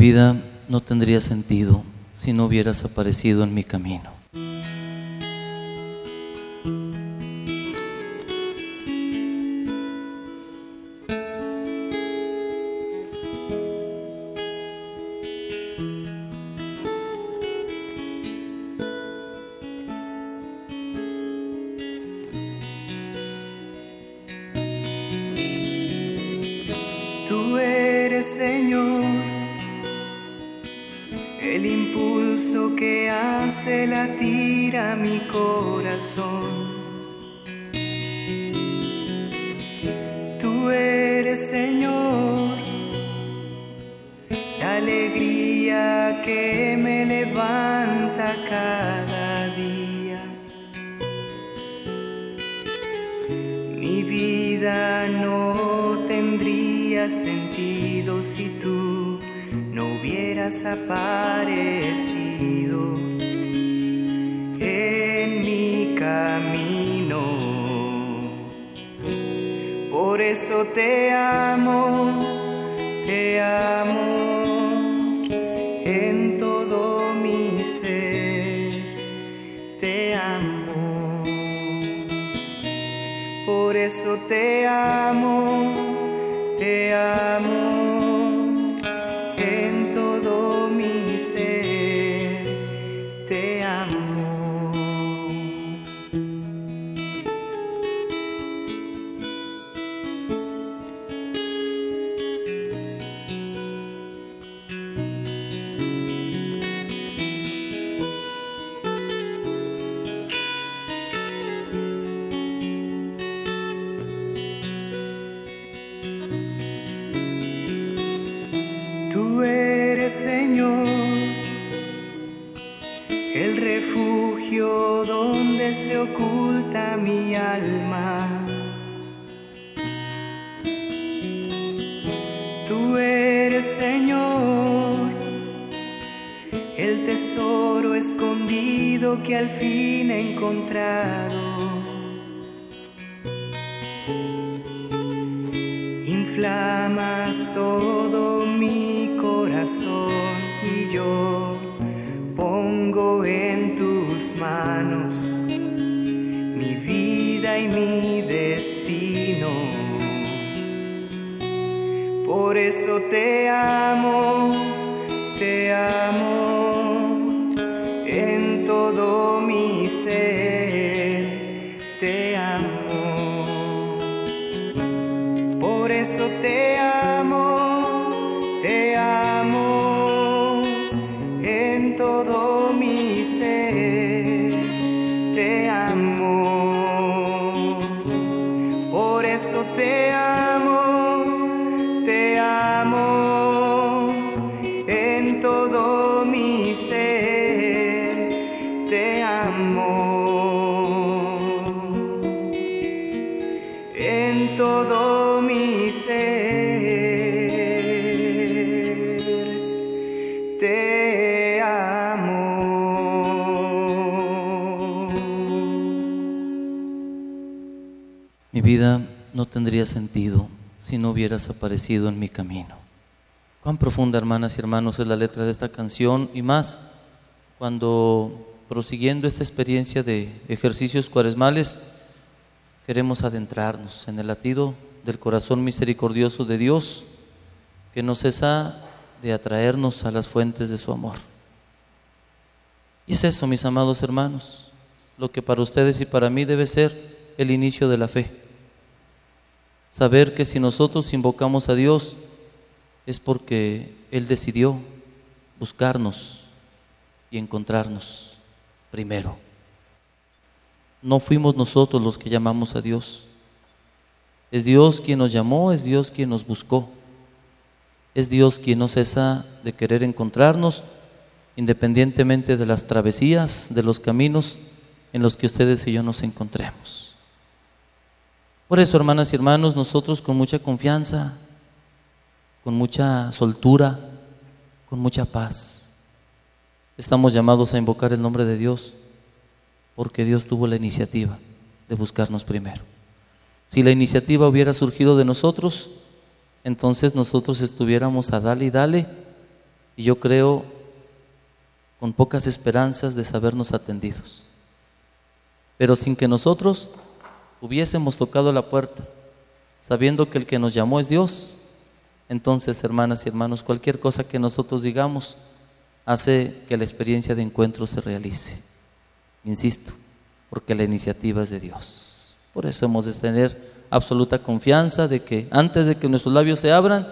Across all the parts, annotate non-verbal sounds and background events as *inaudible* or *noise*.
vida no tendría sentido si no hubieras aparecido en mi camino. Señor, el refugio donde se oculta mi alma. Tú eres Señor, el tesoro escondido que al fin he encontrado. Inflamas todo mi corazón y yo pongo en tus manos mi vida y mi destino. Por eso te amo, tendría sentido si no hubieras aparecido en mi camino. Cuán profunda, hermanas y hermanos, es la letra de esta canción y más cuando prosiguiendo esta experiencia de ejercicios cuaresmales queremos adentrarnos en el latido del corazón misericordioso de Dios que no cesa de atraernos a las fuentes de su amor. Y es eso, mis amados hermanos, lo que para ustedes y para mí debe ser el inicio de la fe. Saber que si nosotros invocamos a Dios es porque Él decidió buscarnos y encontrarnos primero. No fuimos nosotros los que llamamos a Dios. Es Dios quien nos llamó, es Dios quien nos buscó. Es Dios quien no cesa de querer encontrarnos independientemente de las travesías, de los caminos en los que ustedes y yo nos encontremos. Por eso, hermanas y hermanos, nosotros con mucha confianza, con mucha soltura, con mucha paz, estamos llamados a invocar el nombre de Dios, porque Dios tuvo la iniciativa de buscarnos primero. Si la iniciativa hubiera surgido de nosotros, entonces nosotros estuviéramos a dale y dale y yo creo con pocas esperanzas de sabernos atendidos. Pero sin que nosotros hubiésemos tocado la puerta, sabiendo que el que nos llamó es Dios, entonces, hermanas y hermanos, cualquier cosa que nosotros digamos hace que la experiencia de encuentro se realice. Insisto, porque la iniciativa es de Dios. Por eso hemos de tener absoluta confianza de que antes de que nuestros labios se abran,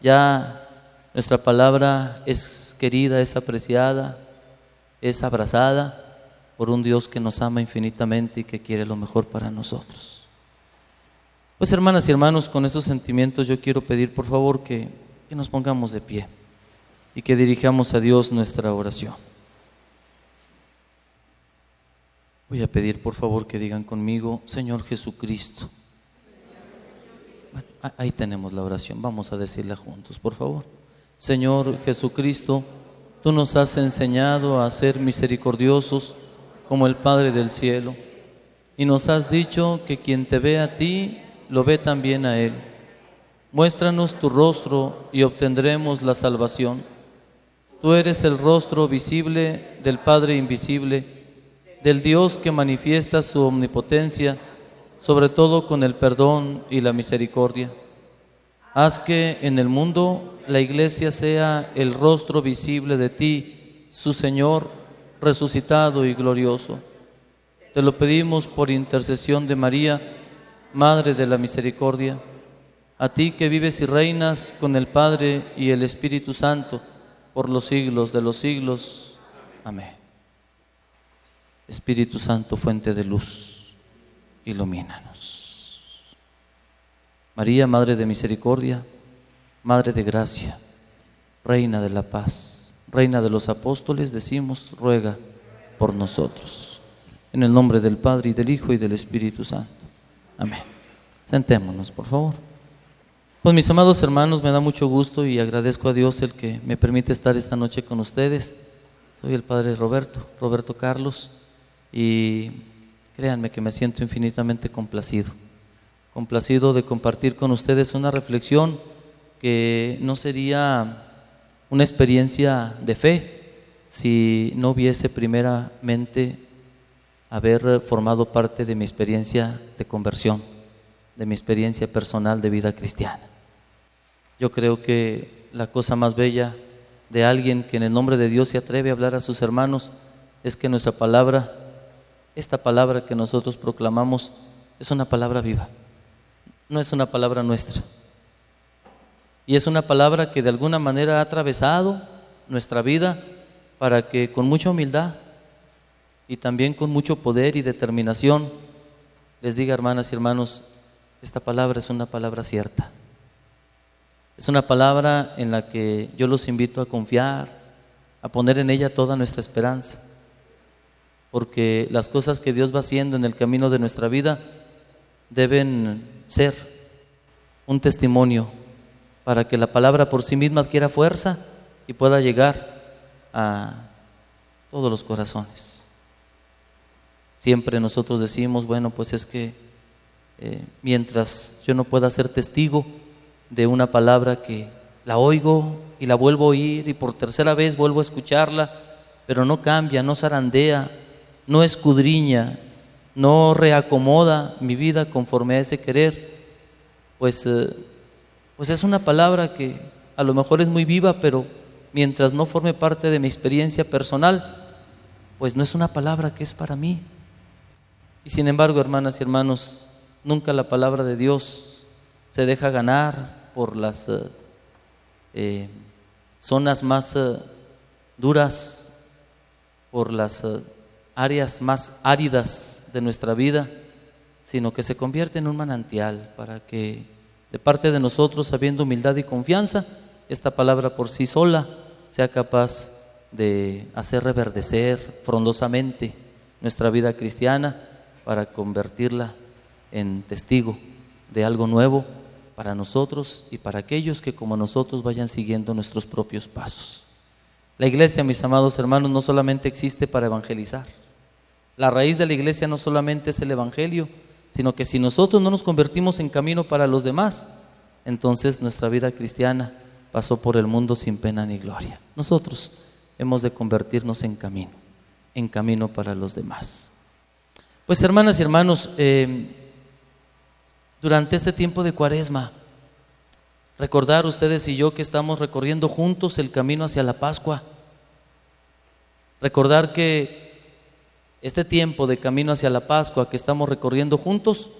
ya nuestra palabra es querida, es apreciada, es abrazada por un Dios que nos ama infinitamente y que quiere lo mejor para nosotros. Pues hermanas y hermanos, con esos sentimientos yo quiero pedir por favor que, que nos pongamos de pie y que dirijamos a Dios nuestra oración. Voy a pedir por favor que digan conmigo, Señor Jesucristo. Ahí tenemos la oración, vamos a decirla juntos, por favor. Señor Jesucristo, tú nos has enseñado a ser misericordiosos como el Padre del cielo y nos has dicho que quien te ve a ti lo ve también a Él. Muéstranos tu rostro y obtendremos la salvación. Tú eres el rostro visible del Padre invisible, del Dios que manifiesta su omnipotencia, sobre todo con el perdón y la misericordia. Haz que en el mundo la iglesia sea el rostro visible de ti, su Señor resucitado y glorioso. Te lo pedimos por intercesión de María, Madre de la Misericordia, a ti que vives y reinas con el Padre y el Espíritu Santo por los siglos de los siglos. Amén. Espíritu Santo, fuente de luz, ilumínanos. María, Madre de Misericordia, Madre de Gracia, Reina de la Paz, Reina de los Apóstoles, decimos, ruega por nosotros. En el nombre del Padre y del Hijo y del Espíritu Santo. Amén. Sentémonos, por favor. Pues mis amados hermanos, me da mucho gusto y agradezco a Dios el que me permite estar esta noche con ustedes. Soy el Padre Roberto, Roberto Carlos, y créanme que me siento infinitamente complacido. Complacido de compartir con ustedes una reflexión que no sería una experiencia de fe si no hubiese primeramente haber formado parte de mi experiencia de conversión, de mi experiencia personal de vida cristiana. Yo creo que la cosa más bella de alguien que en el nombre de Dios se atreve a hablar a sus hermanos es que nuestra palabra, esta palabra que nosotros proclamamos, es una palabra viva, no es una palabra nuestra. Y es una palabra que de alguna manera ha atravesado nuestra vida para que con mucha humildad y también con mucho poder y determinación les diga, hermanas y hermanos, esta palabra es una palabra cierta. Es una palabra en la que yo los invito a confiar, a poner en ella toda nuestra esperanza, porque las cosas que Dios va haciendo en el camino de nuestra vida deben ser un testimonio para que la palabra por sí misma adquiera fuerza y pueda llegar a todos los corazones. Siempre nosotros decimos, bueno, pues es que eh, mientras yo no pueda ser testigo de una palabra que la oigo y la vuelvo a oír y por tercera vez vuelvo a escucharla, pero no cambia, no zarandea, no escudriña, no reacomoda mi vida conforme a ese querer, pues, eh, pues es una palabra que a lo mejor es muy viva, pero mientras no forme parte de mi experiencia personal, pues no es una palabra que es para mí. Y sin embargo, hermanas y hermanos, nunca la palabra de Dios se deja ganar por las eh, eh, zonas más eh, duras, por las áreas más áridas de nuestra vida, sino que se convierte en un manantial para que de parte de nosotros, habiendo humildad y confianza, esta palabra por sí sola sea capaz de hacer reverdecer frondosamente nuestra vida cristiana para convertirla en testigo de algo nuevo para nosotros y para aquellos que como nosotros vayan siguiendo nuestros propios pasos. La iglesia, mis amados hermanos, no solamente existe para evangelizar. La raíz de la iglesia no solamente es el evangelio, sino que si nosotros no nos convertimos en camino para los demás, entonces nuestra vida cristiana pasó por el mundo sin pena ni gloria. Nosotros hemos de convertirnos en camino, en camino para los demás. Pues hermanas y hermanos, eh, durante este tiempo de cuaresma, recordar ustedes y yo que estamos recorriendo juntos el camino hacia la Pascua. Recordar que este tiempo de camino hacia la Pascua que estamos recorriendo juntos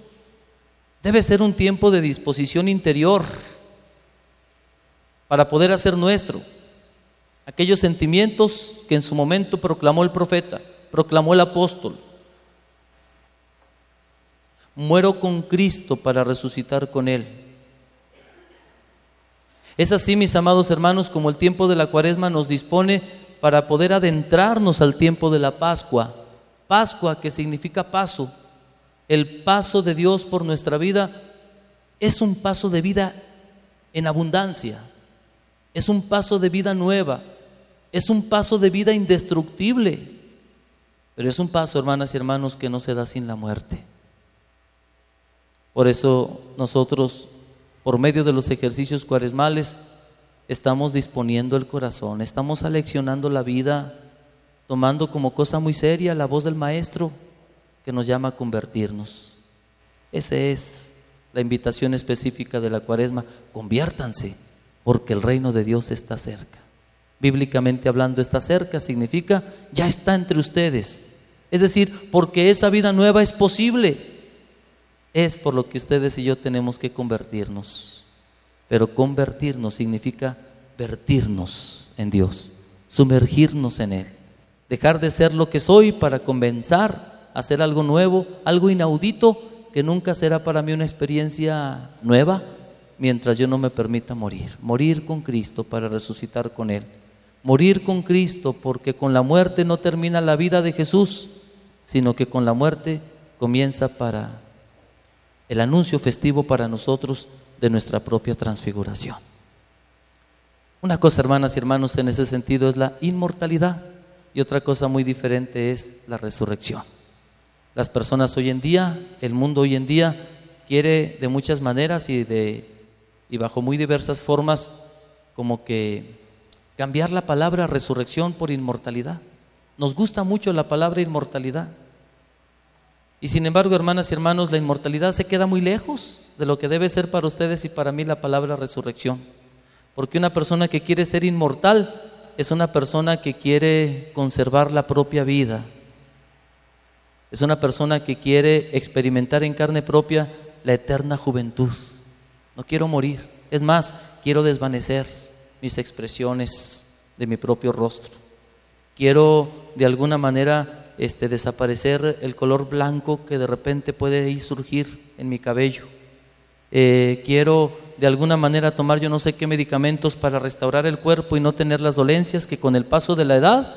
debe ser un tiempo de disposición interior para poder hacer nuestro aquellos sentimientos que en su momento proclamó el profeta, proclamó el apóstol. Muero con Cristo para resucitar con Él. Es así, mis amados hermanos, como el tiempo de la cuaresma nos dispone para poder adentrarnos al tiempo de la Pascua. Pascua que significa paso. El paso de Dios por nuestra vida es un paso de vida en abundancia. Es un paso de vida nueva. Es un paso de vida indestructible. Pero es un paso, hermanas y hermanos, que no se da sin la muerte. Por eso nosotros por medio de los ejercicios cuaresmales, estamos disponiendo el corazón, estamos aleccionando la vida, tomando como cosa muy seria la voz del Maestro que nos llama a convertirnos. Esa es la invitación específica de la cuaresma. Conviértanse, porque el reino de Dios está cerca. Bíblicamente hablando, está cerca significa ya está entre ustedes. Es decir, porque esa vida nueva es posible es por lo que ustedes y yo tenemos que convertirnos. Pero convertirnos significa vertirnos en Dios, sumergirnos en Él, dejar de ser lo que soy para comenzar a hacer algo nuevo, algo inaudito que nunca será para mí una experiencia nueva mientras yo no me permita morir. Morir con Cristo para resucitar con Él. Morir con Cristo porque con la muerte no termina la vida de Jesús, sino que con la muerte comienza para el anuncio festivo para nosotros de nuestra propia transfiguración. Una cosa, hermanas y hermanos, en ese sentido es la inmortalidad y otra cosa muy diferente es la resurrección. Las personas hoy en día, el mundo hoy en día quiere de muchas maneras y, de, y bajo muy diversas formas como que cambiar la palabra resurrección por inmortalidad. Nos gusta mucho la palabra inmortalidad. Y sin embargo, hermanas y hermanos, la inmortalidad se queda muy lejos de lo que debe ser para ustedes y para mí la palabra resurrección. Porque una persona que quiere ser inmortal es una persona que quiere conservar la propia vida. Es una persona que quiere experimentar en carne propia la eterna juventud. No quiero morir. Es más, quiero desvanecer mis expresiones de mi propio rostro. Quiero de alguna manera este, desaparecer el color blanco que de repente puede ir surgir en mi cabello. Eh, quiero de alguna manera tomar yo no sé qué medicamentos para restaurar el cuerpo y no tener las dolencias que con el paso de la edad,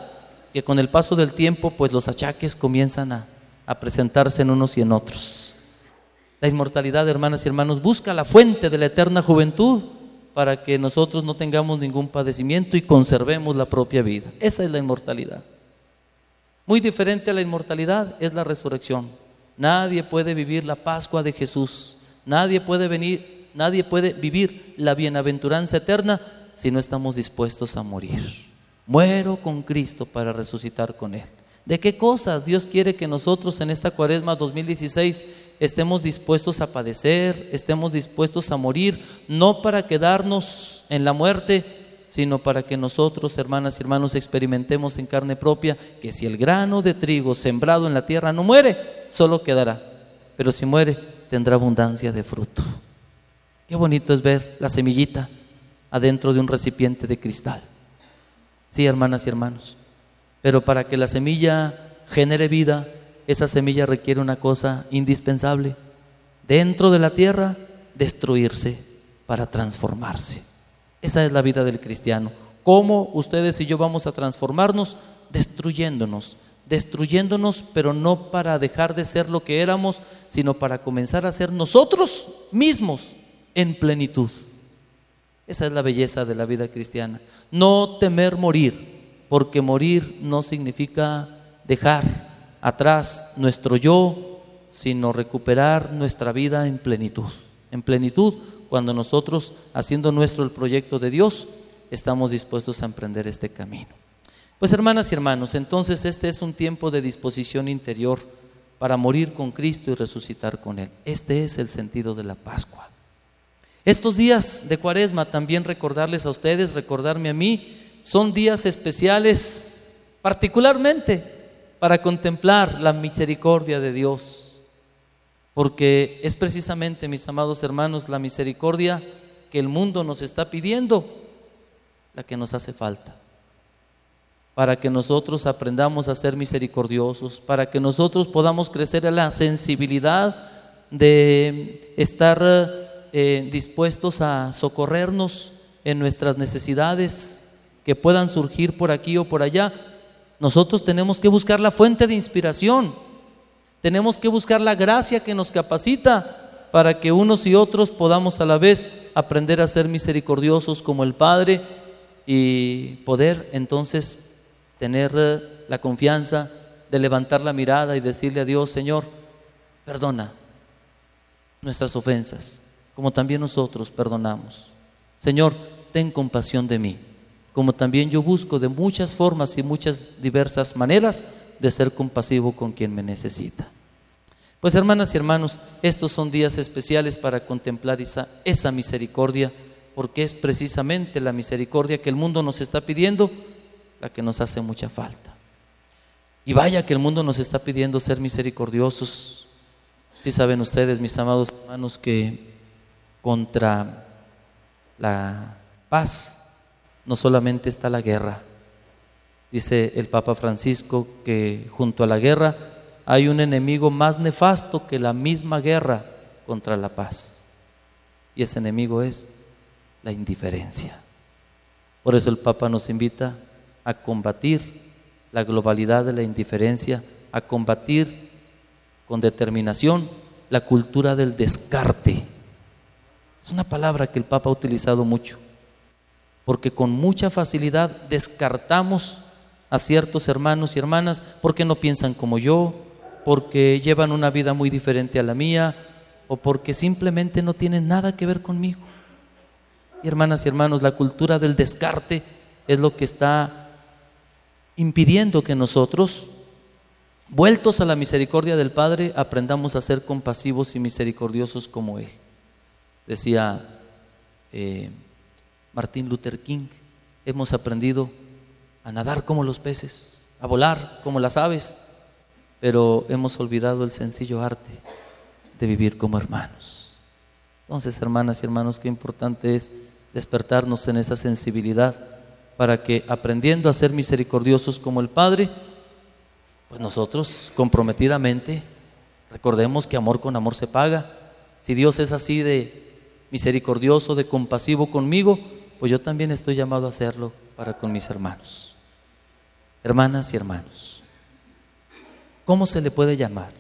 que con el paso del tiempo, pues los achaques comienzan a, a presentarse en unos y en otros. La inmortalidad, hermanas y hermanos, busca la fuente de la eterna juventud para que nosotros no tengamos ningún padecimiento y conservemos la propia vida. Esa es la inmortalidad. Muy diferente a la inmortalidad es la resurrección. Nadie puede vivir la Pascua de Jesús. Nadie puede venir, nadie puede vivir la bienaventuranza eterna si no estamos dispuestos a morir. Muero con Cristo para resucitar con Él. ¿De qué cosas Dios quiere que nosotros en esta cuaresma 2016 estemos dispuestos a padecer, estemos dispuestos a morir, no para quedarnos en la muerte, sino para que nosotros, hermanas y hermanos, experimentemos en carne propia que si el grano de trigo sembrado en la tierra no muere, solo quedará, pero si muere, tendrá abundancia de fruto. Qué bonito es ver la semillita adentro de un recipiente de cristal. Sí, hermanas y hermanos, pero para que la semilla genere vida, esa semilla requiere una cosa indispensable. Dentro de la tierra, destruirse para transformarse. Esa es la vida del cristiano. ¿Cómo ustedes y yo vamos a transformarnos? Destruyéndonos, destruyéndonos, pero no para dejar de ser lo que éramos, sino para comenzar a ser nosotros mismos en plenitud. Esa es la belleza de la vida cristiana. No temer morir, porque morir no significa dejar atrás nuestro yo, sino recuperar nuestra vida en plenitud. En plenitud cuando nosotros, haciendo nuestro el proyecto de Dios, estamos dispuestos a emprender este camino. Pues hermanas y hermanos, entonces este es un tiempo de disposición interior para morir con Cristo y resucitar con Él. Este es el sentido de la Pascua. Estos días de cuaresma, también recordarles a ustedes, recordarme a mí, son días especiales particularmente para contemplar la misericordia de Dios. Porque es precisamente, mis amados hermanos, la misericordia que el mundo nos está pidiendo la que nos hace falta. Para que nosotros aprendamos a ser misericordiosos, para que nosotros podamos crecer en la sensibilidad de estar eh, dispuestos a socorrernos en nuestras necesidades que puedan surgir por aquí o por allá. Nosotros tenemos que buscar la fuente de inspiración, tenemos que buscar la gracia que nos capacita para que unos y otros podamos a la vez aprender a ser misericordiosos como el Padre y poder entonces tener eh, la confianza de levantar la mirada y decirle a Dios, Señor, perdona nuestras ofensas, como también nosotros perdonamos. Señor, ten compasión de mí, como también yo busco de muchas formas y muchas diversas maneras de ser compasivo con quien me necesita. Pues hermanas y hermanos, estos son días especiales para contemplar esa, misericordia porque es precisamente la misericordia que el mundo nos está pidiendo la que nos hace mucha falta. Y vaya que el mundo nos está pidiendo ser misericordiosos. Si saben ustedes, mis amados hermanos, que contra la paz no solamente está la guerra. Dice el Papa Francisco que junto a la guerra hay un enemigo más nefasto que la misma guerra contra la paz. Y ese enemigo es la indiferencia. Por eso el Papa nos invita a combatir la globalidad de la indiferencia, a combatir con determinación la cultura del descarte. Es una palabra que el Papa ha utilizado mucho, porque con mucha facilidad descartamos a ciertos hermanos y hermanas porque no piensan como yo, porque llevan una vida muy diferente a la mía o porque simplemente no tienen nada que ver conmigo. Y hermanas y hermanos, la cultura del descarte es lo que está impidiendo que nosotros, vueltos a la misericordia del Padre, aprendamos a ser compasivos y misericordiosos como Él. Decía eh, Martín Luther King, hemos aprendido a nadar como los peces, a volar como las aves, pero hemos olvidado el sencillo arte de vivir como hermanos. Entonces, hermanas y hermanos, qué importante es despertarnos en esa sensibilidad para que aprendiendo a ser misericordiosos como el Padre, pues nosotros comprometidamente recordemos que amor con amor se paga. Si Dios es así de misericordioso, de compasivo conmigo, pues yo también estoy llamado a hacerlo para con mis hermanos. Hermanas y hermanos, ¿cómo se le puede llamar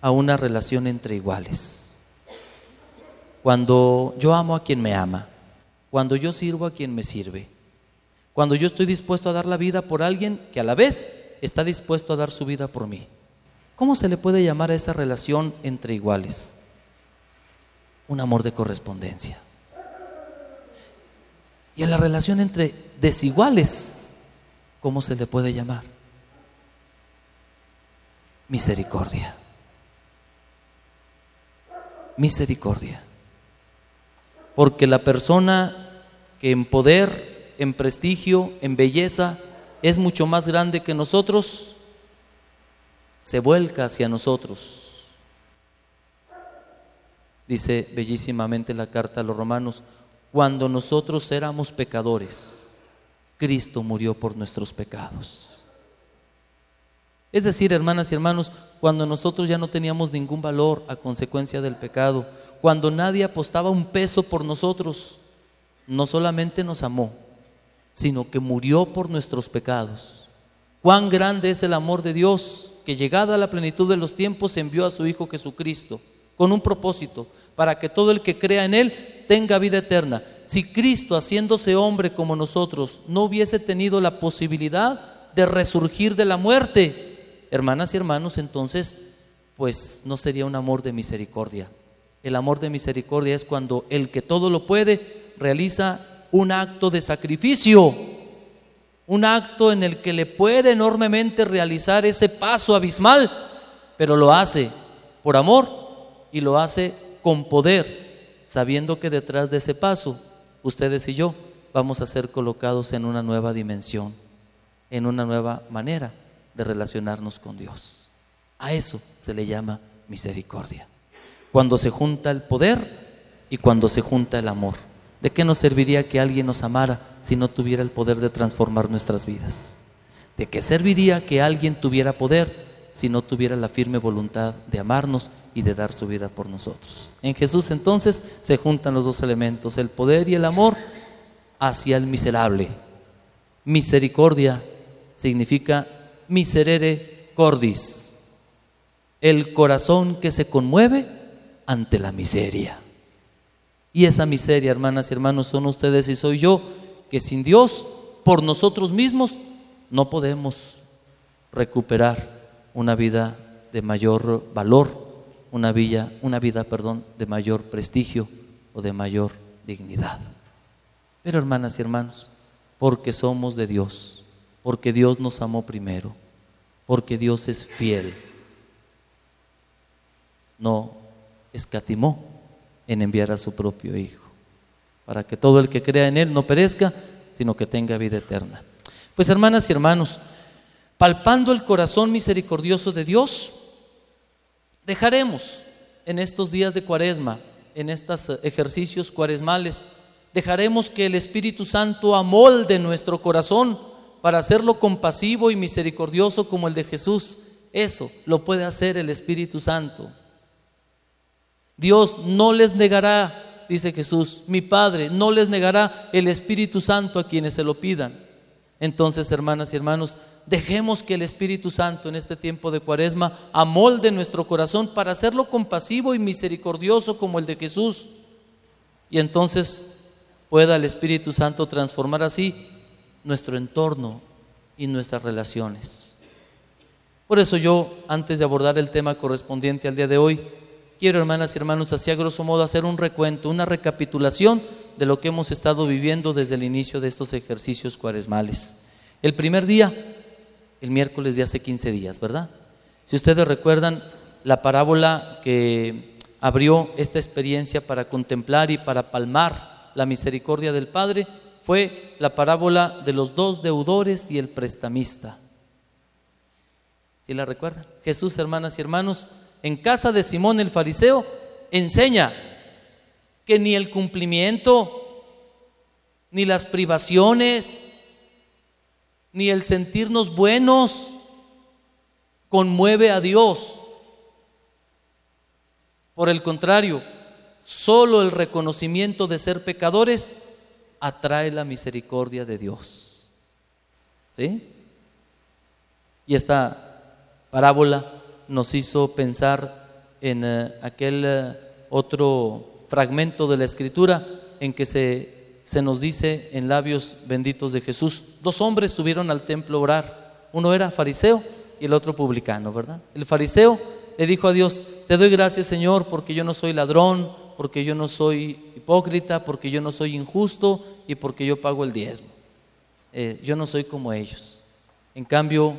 a una relación entre iguales? Cuando yo amo a quien me ama, cuando yo sirvo a quien me sirve, cuando yo estoy dispuesto a dar la vida por alguien que a la vez está dispuesto a dar su vida por mí. ¿Cómo se le puede llamar a esa relación entre iguales? Un amor de correspondencia. Y a la relación entre desiguales, ¿cómo se le puede llamar? Misericordia. Misericordia. Porque la persona que en poder, en prestigio, en belleza, es mucho más grande que nosotros, se vuelca hacia nosotros. Dice bellísimamente la carta a los romanos, cuando nosotros éramos pecadores, Cristo murió por nuestros pecados. Es decir, hermanas y hermanos, cuando nosotros ya no teníamos ningún valor a consecuencia del pecado, cuando nadie apostaba un peso por nosotros, no solamente nos amó, sino que murió por nuestros pecados. Cuán grande es el amor de Dios que llegada a la plenitud de los tiempos envió a su Hijo Jesucristo con un propósito, para que todo el que crea en Él tenga vida eterna. Si Cristo, haciéndose hombre como nosotros, no hubiese tenido la posibilidad de resurgir de la muerte, hermanas y hermanos, entonces, pues no sería un amor de misericordia, El amor de misericordia es cuando el que todo lo puede realiza un acto de sacrificio, un acto en el que le puede enormemente realizar ese paso abismal, pero lo hace por amor y lo hace con poder, sabiendo que detrás de ese paso, ustedes y yo vamos a ser colocados en una nueva dimensión, en una nueva manera de relacionarnos con Dios. A eso se le llama misericordia. Cuando se junta el poder y cuando se junta el amor. ¿De qué nos serviría que alguien nos amara si no tuviera el poder de transformar nuestras vidas? ¿De qué serviría que alguien tuviera poder si no tuviera la firme voluntad de amarnos y de dar su vida por nosotros? En Jesús entonces se juntan los dos elementos, el poder y el amor hacia el miserable. Misericordia significa miserere cordis, el corazón que se conmueve ante la miseria. Y esa miseria, hermanas y hermanos, son ustedes y soy yo, que sin Dios, por nosotros mismos, no podemos recuperar una vida de mayor valor, una vida, una vida, perdón, de mayor prestigio o de mayor dignidad. Pero hermanas y hermanos, porque somos de Dios, porque Dios nos amó primero, porque Dios es fiel, no escatimó en enviar a su propio Hijo, para que todo el que crea en Él no perezca, sino que tenga vida eterna. Pues hermanas y hermanos, palpando el corazón misericordioso de Dios, dejaremos en estos días de cuaresma, en estos ejercicios cuaresmales, dejaremos que el Espíritu Santo amolde nuestro corazón para hacerlo compasivo y misericordioso como el de Jesús. Eso lo puede hacer el Espíritu Santo. Dios no les negará, dice Jesús, mi Padre no les negará el Espíritu Santo a quienes se lo pidan. Entonces, hermanas y hermanos, dejemos que el Espíritu Santo en este tiempo de cuaresma amolde nuestro corazón para hacerlo compasivo y misericordioso como el de Jesús. Y entonces pueda el Espíritu Santo transformar así nuestro entorno y nuestras relaciones. Por eso yo, antes de abordar el tema correspondiente al día de hoy, quiero, hermanas y hermanos, así a grosso modo hacer un recuento, una recapitulación de lo que hemos estado viviendo desde el inicio de estos ejercicios cuaresmales. El primer día, el miércoles de hace 15 días, ¿verdad? Si ustedes recuerdan la parábola que abrió esta experiencia para contemplar y para palmar la misericordia del Padre, fue la parábola de los dos deudores y el prestamista. ¿Sí la recuerdan? Jesús, hermanas y hermanos, en casa de Simón el fariseo, enseña que ni el cumplimiento, ni las privaciones, ni el sentirnos buenos conmueve a Dios. Por el contrario, solo el reconocimiento de ser pecadores atrae la misericordia de Dios. ¿Sí? Y esta parábola nos hizo pensar en eh, aquel eh, otro fragmento de la escritura en que se, se nos dice en labios benditos de Jesús, dos hombres subieron al templo a orar, uno era fariseo y el otro publicano, ¿verdad? El fariseo le dijo a Dios, te doy gracias Señor porque yo no soy ladrón, porque yo no soy hipócrita, porque yo no soy injusto y porque yo pago el diezmo. Eh, yo no soy como ellos. En cambio,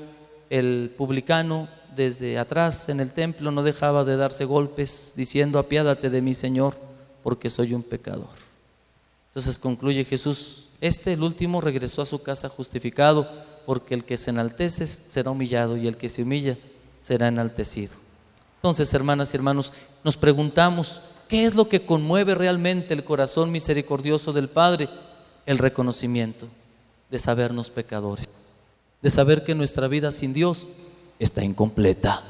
el publicano desde atrás en el templo no dejaba de darse golpes diciendo, apiádate de mí, Señor, porque soy un pecador. Entonces concluye Jesús, este, el último, regresó a su casa justificado, porque el que se enaltece será humillado y el que se humilla será enaltecido. Entonces, hermanas y hermanos, nos preguntamos, ¿qué es lo que conmueve realmente el corazón misericordioso del Padre? El reconocimiento de sabernos pecadores, de saber que nuestra vida sin Dios está incompleta.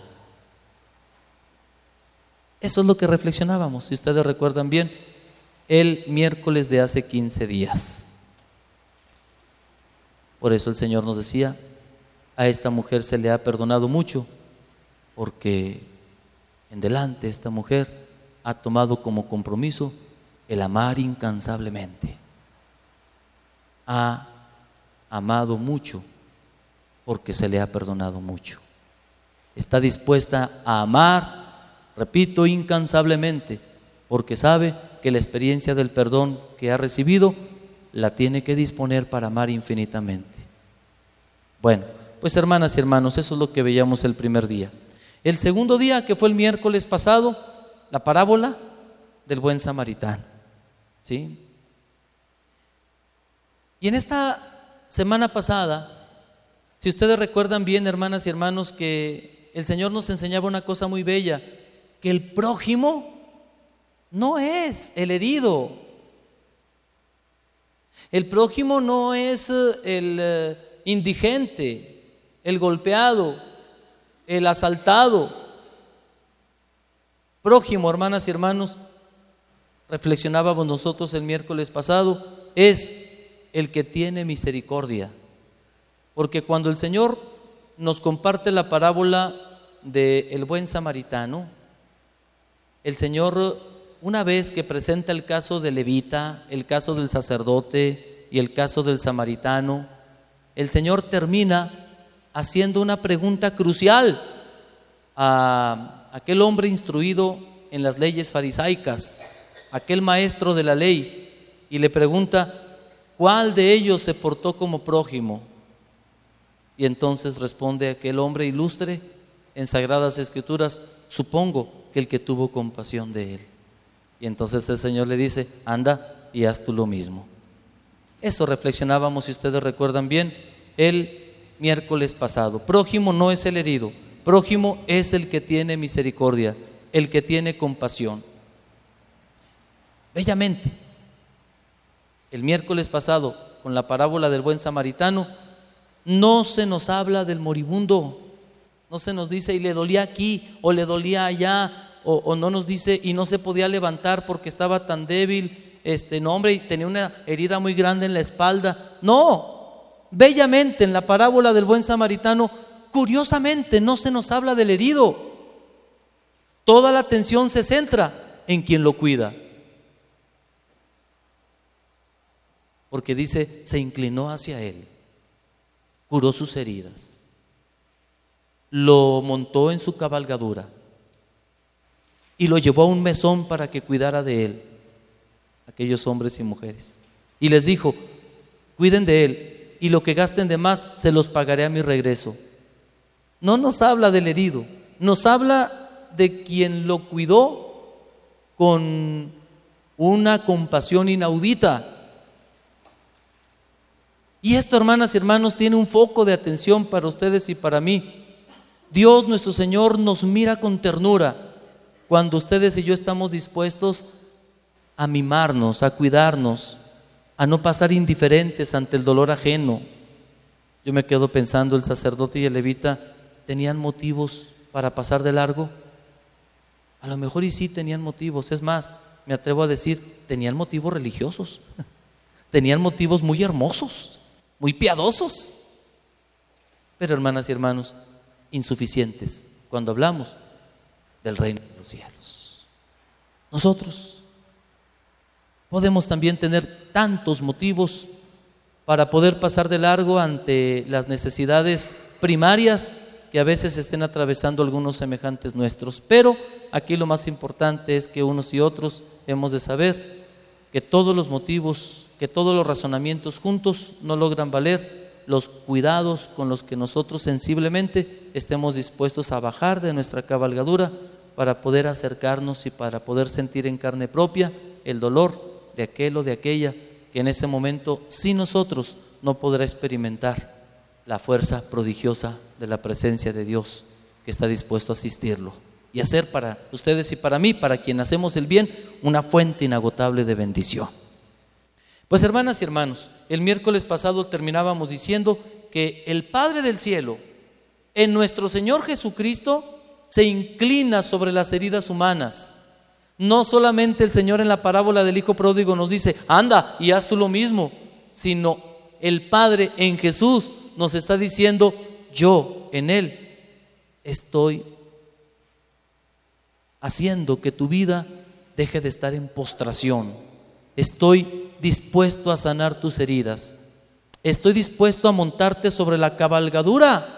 Eso es lo que reflexionábamos, si ustedes recuerdan bien, el miércoles de hace 15 días. Por eso el Señor nos decía, a esta mujer se le ha perdonado mucho, porque en delante esta mujer ha tomado como compromiso el amar incansablemente. Ha amado mucho porque se le ha perdonado mucho está dispuesta a amar, repito, incansablemente, porque sabe que la experiencia del perdón que ha recibido la tiene que disponer para amar infinitamente. Bueno, pues hermanas y hermanos, eso es lo que veíamos el primer día. El segundo día, que fue el miércoles pasado, la parábola del buen samaritano. ¿Sí? Y en esta semana pasada, si ustedes recuerdan bien, hermanas y hermanos, que el Señor nos enseñaba una cosa muy bella, que el prójimo no es el herido. El prójimo no es eh, el eh, indigente, el golpeado, el asaltado. Prójimo, hermanas y hermanos, reflexionábamos nosotros el miércoles pasado, es el que tiene misericordia. Porque cuando el Señor nos comparte la parábola del el buen samaritano, el Señor, una vez que presenta el caso de Levita, el caso del sacerdote y el caso del samaritano, el Señor termina haciendo una pregunta crucial a aquel hombre instruido en las leyes farisaicas, aquel maestro de la ley, y le pregunta, ¿cuál de ellos se portó como prójimo? Y entonces responde aquel hombre ilustre en Sagradas Escrituras, supongo que el que tuvo compasión de él. Y entonces el Señor le dice, anda y haz tú lo mismo. Eso reflexionábamos, si ustedes recuerdan bien, el miércoles pasado. Prójimo no es el herido, prójimo es el que tiene misericordia, el que tiene compasión. Bellamente, el miércoles pasado, con la parábola del buen samaritano, no se nos habla del moribundo, no se nos dice y le dolía aquí o le dolía allá, o, no nos dice y no se podía levantar porque estaba tan débil, este nombre y tenía una herida muy grande en la espalda. No, bellamente en la parábola del buen samaritano, curiosamente no se nos habla del herido. Toda la atención se centra en quien lo cuida. Porque dice, se inclinó hacia él, curó sus heridas, lo montó en su cabalgadura y lo llevó a un mesón para que cuidara de él, aquellos hombres y mujeres. Y les dijo, cuiden de él, y lo que gasten de más se los pagaré a mi regreso. No nos habla del herido, nos habla de quien lo cuidó con una compasión inaudita. Y esto, hermanas y hermanos, tiene un foco de atención para ustedes y para mí. Dios nuestro Señor nos mira con ternura cuando ustedes y yo estamos dispuestos a mimarnos, a cuidarnos, a no pasar indiferentes ante el dolor ajeno. Yo me quedo pensando, el sacerdote y el levita tenían motivos para pasar de largo. A lo mejor y sí tenían motivos. Es más, me atrevo a decir, tenían motivos religiosos. *laughs* Tenían motivos muy hermosos, muy piadosos. Pero hermanas y hermanos, insuficientes cuando hablamos del reino de los cielos. Nosotros podemos también tener tantos motivos para poder pasar de largo ante las necesidades primarias que a veces estén atravesando algunos semejantes nuestros. Pero aquí lo más importante es que unos y otros hemos de saber que todos los motivos, que todos los razonamientos juntos no logran valer los cuidados con los que nosotros sensiblemente estemos dispuestos a bajar de nuestra cabalgadura para poder acercarnos y para poder sentir en carne propia el dolor de aquel o de aquella que en ese momento sin nosotros no podrá experimentar la fuerza prodigiosa de la presencia de Dios que está dispuesto a asistirlo y hacer para ustedes y para mí, para quien hacemos el bien, una fuente inagotable de bendición. Pues hermanas y hermanos, el miércoles pasado terminábamos diciendo que el Padre del cielo, en nuestro Señor Jesucristo, se inclina sobre las heridas humanas no solamente el Señor en la parábola del Hijo Pródigo nos dice, anda y haz tú lo mismo, sino el Padre en Jesús nos está diciendo, yo en Él estoy haciendo que tu vida deje de estar en postración. Estoy dispuesto a sanar tus heridas. Estoy dispuesto a montarte sobre la cabalgadura,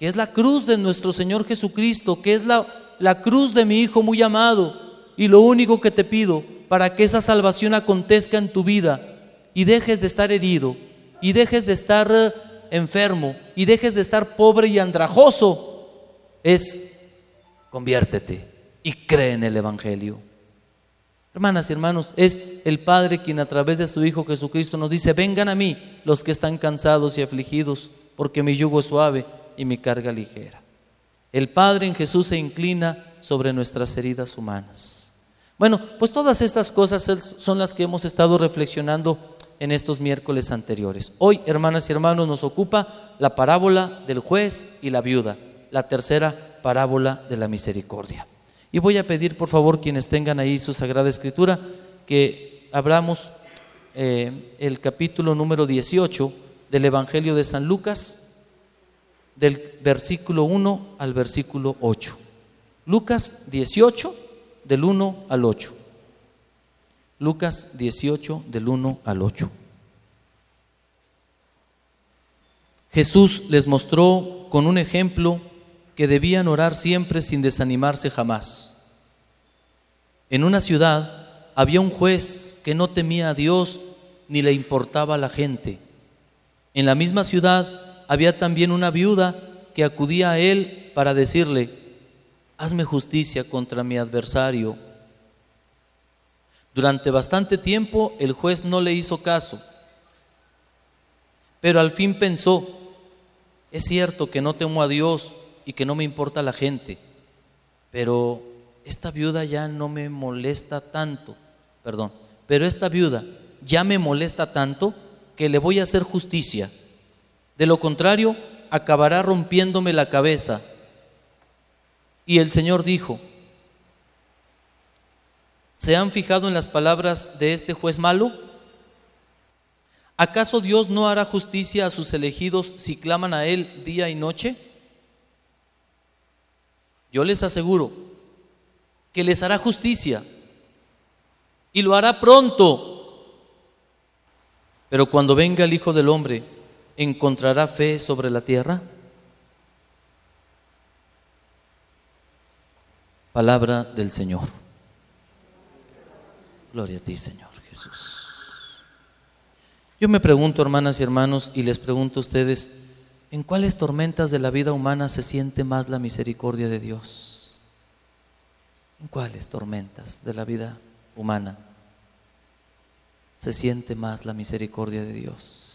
que es la cruz de nuestro Señor Jesucristo, que es la, la cruz de mi Hijo muy amado Y lo único que te pido para que esa salvación acontezca en tu vida y dejes de estar herido y dejes de estar eh, enfermo y dejes de estar pobre y andrajoso es conviértete y cree en el Evangelio. Hermanas y hermanos, es el Padre quien a través de su Hijo Jesucristo nos dice, vengan a mí los que están cansados y afligidos, porque mi yugo es suave y mi carga ligera. El Padre en Jesús se inclina sobre nuestras heridas humanas. Bueno, pues todas estas cosas son las que hemos estado reflexionando en estos miércoles anteriores. Hoy, hermanas y hermanos, nos ocupa la parábola del juez y la viuda, la tercera parábola de la misericordia. Y voy a pedir, por favor, quienes tengan ahí su Sagrada Escritura, que abramos eh, el capítulo número 18 del Evangelio de San Lucas, del versículo 1 al versículo 8. Lucas 18, del 1 al 8. Lucas 18, del 1 al 8. Jesús les mostró con un ejemplo que debían orar siempre sin desanimarse jamás. En una ciudad había un juez que no temía a Dios ni le importaba a la gente. En la misma ciudad había también una viuda que acudía a él para decirle, hazme justicia contra mi adversario. Durante bastante tiempo el juez no le hizo caso, pero al fin pensó, es cierto que no temo a Dios y que no me importa la gente, pero esta viuda ya no me molesta tanto, perdón, pero esta viuda ya me molesta tanto que le voy a hacer justicia. De lo contrario, acabará rompiéndome la cabeza. Y el Señor dijo, ¿se han fijado en las palabras de este juez malo? ¿Acaso Dios no hará justicia a sus elegidos si claman a Él día y noche? Yo les aseguro que les hará justicia y lo hará pronto. Pero cuando venga el Hijo del Hombre, ¿encontrará fe sobre la tierra? Palabra del Señor. Gloria a ti, Señor Jesús. Yo me pregunto, hermanas y hermanos, y les pregunto a ustedes, ¿En cuáles tormentas de la vida humana se siente más la misericordia de Dios? ¿En cuáles tormentas de la vida humana se siente más la misericordia de Dios?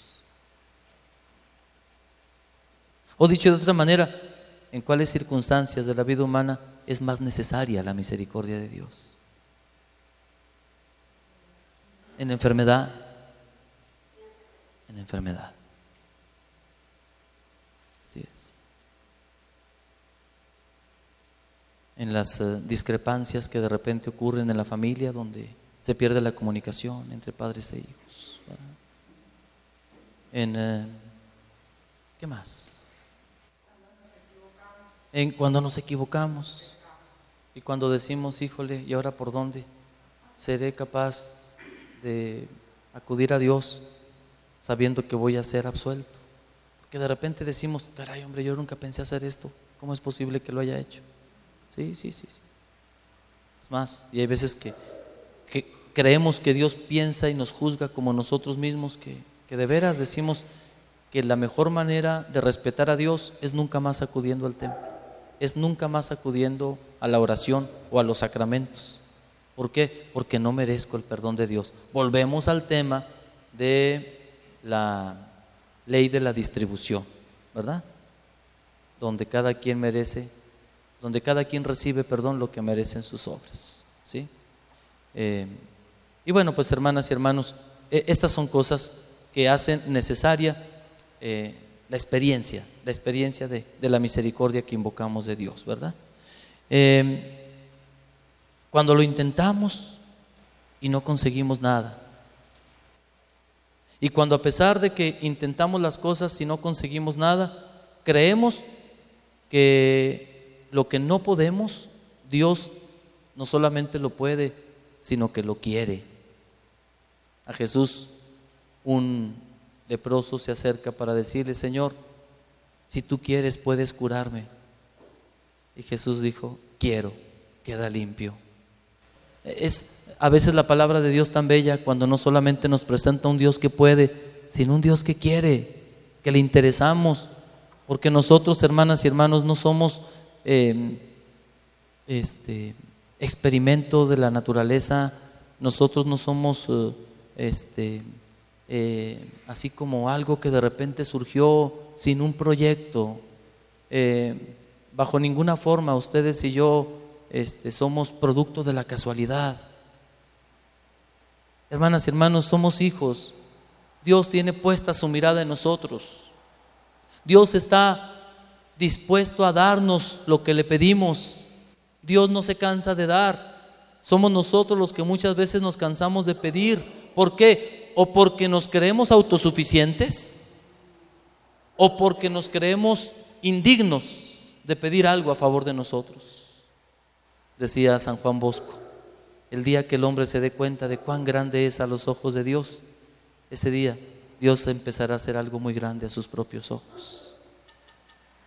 O dicho de otra manera, ¿en cuáles circunstancias de la vida humana es más necesaria la misericordia de Dios? En enfermedad, en enfermedad. en las eh, discrepancias que de repente ocurren en la familia, donde se pierde la comunicación entre padres e hijos. En, eh, ¿Qué más? En cuando nos equivocamos y cuando decimos, híjole, ¿y ahora por dónde? ¿Seré capaz de acudir a Dios sabiendo que voy a ser absuelto? Que de repente decimos, caray, hombre, yo nunca pensé hacer esto, ¿cómo es posible que lo haya hecho? Sí, sí, sí, sí. Es más, y hay veces que, creemos que Dios piensa y nos juzga como nosotros mismos, que, que de veras decimos que la mejor manera de respetar a Dios es nunca más acudiendo al templo, es nunca más acudiendo a la oración o a los sacramentos. ¿Por qué? Porque no merezco el perdón de Dios. Volvemos al tema de la ley de la distribución, ¿verdad? Donde cada quien merece donde cada quien recibe, perdón, lo que merecen sus obras. ¿sí? Eh, y bueno, pues hermanas y hermanos, eh, estas son cosas que hacen necesaria eh, la experiencia, la experiencia de, de, la misericordia que invocamos de Dios, ¿verdad? cuando lo intentamos y no conseguimos nada, y cuando a pesar de que intentamos las cosas y no conseguimos nada, creemos que lo que no podemos, Dios no solamente lo puede, sino que lo quiere. A Jesús un leproso se acerca para decirle, Señor, si tú quieres puedes curarme. Y Jesús dijo, quiero, queda limpio. Es a veces la palabra de Dios tan bella cuando no solamente nos presenta un Dios que puede, sino un Dios que quiere, que le interesamos, porque nosotros, hermanas y hermanos, no somos eh, este, experimento de la naturaleza, nosotros no somos eh, este, eh, así como algo que de repente surgió sin un proyecto. Eh, bajo ninguna forma ustedes y yo este, somos producto de la casualidad. Hermanas y hermanos, somos hijos. Dios tiene puesta su mirada en nosotros. Dios está dispuesto a darnos lo que le pedimos. Dios no se cansa de dar. Somos nosotros los que muchas veces nos cansamos de pedir. ¿Por qué? O porque nos creemos autosuficientes o porque nos creemos indignos de pedir algo a favor de nosotros. Decía San Juan Bosco, el día que el hombre se dé cuenta de cuán grande es a los ojos de Dios, ese día Dios empezará a hacer algo muy grande a sus propios ojos.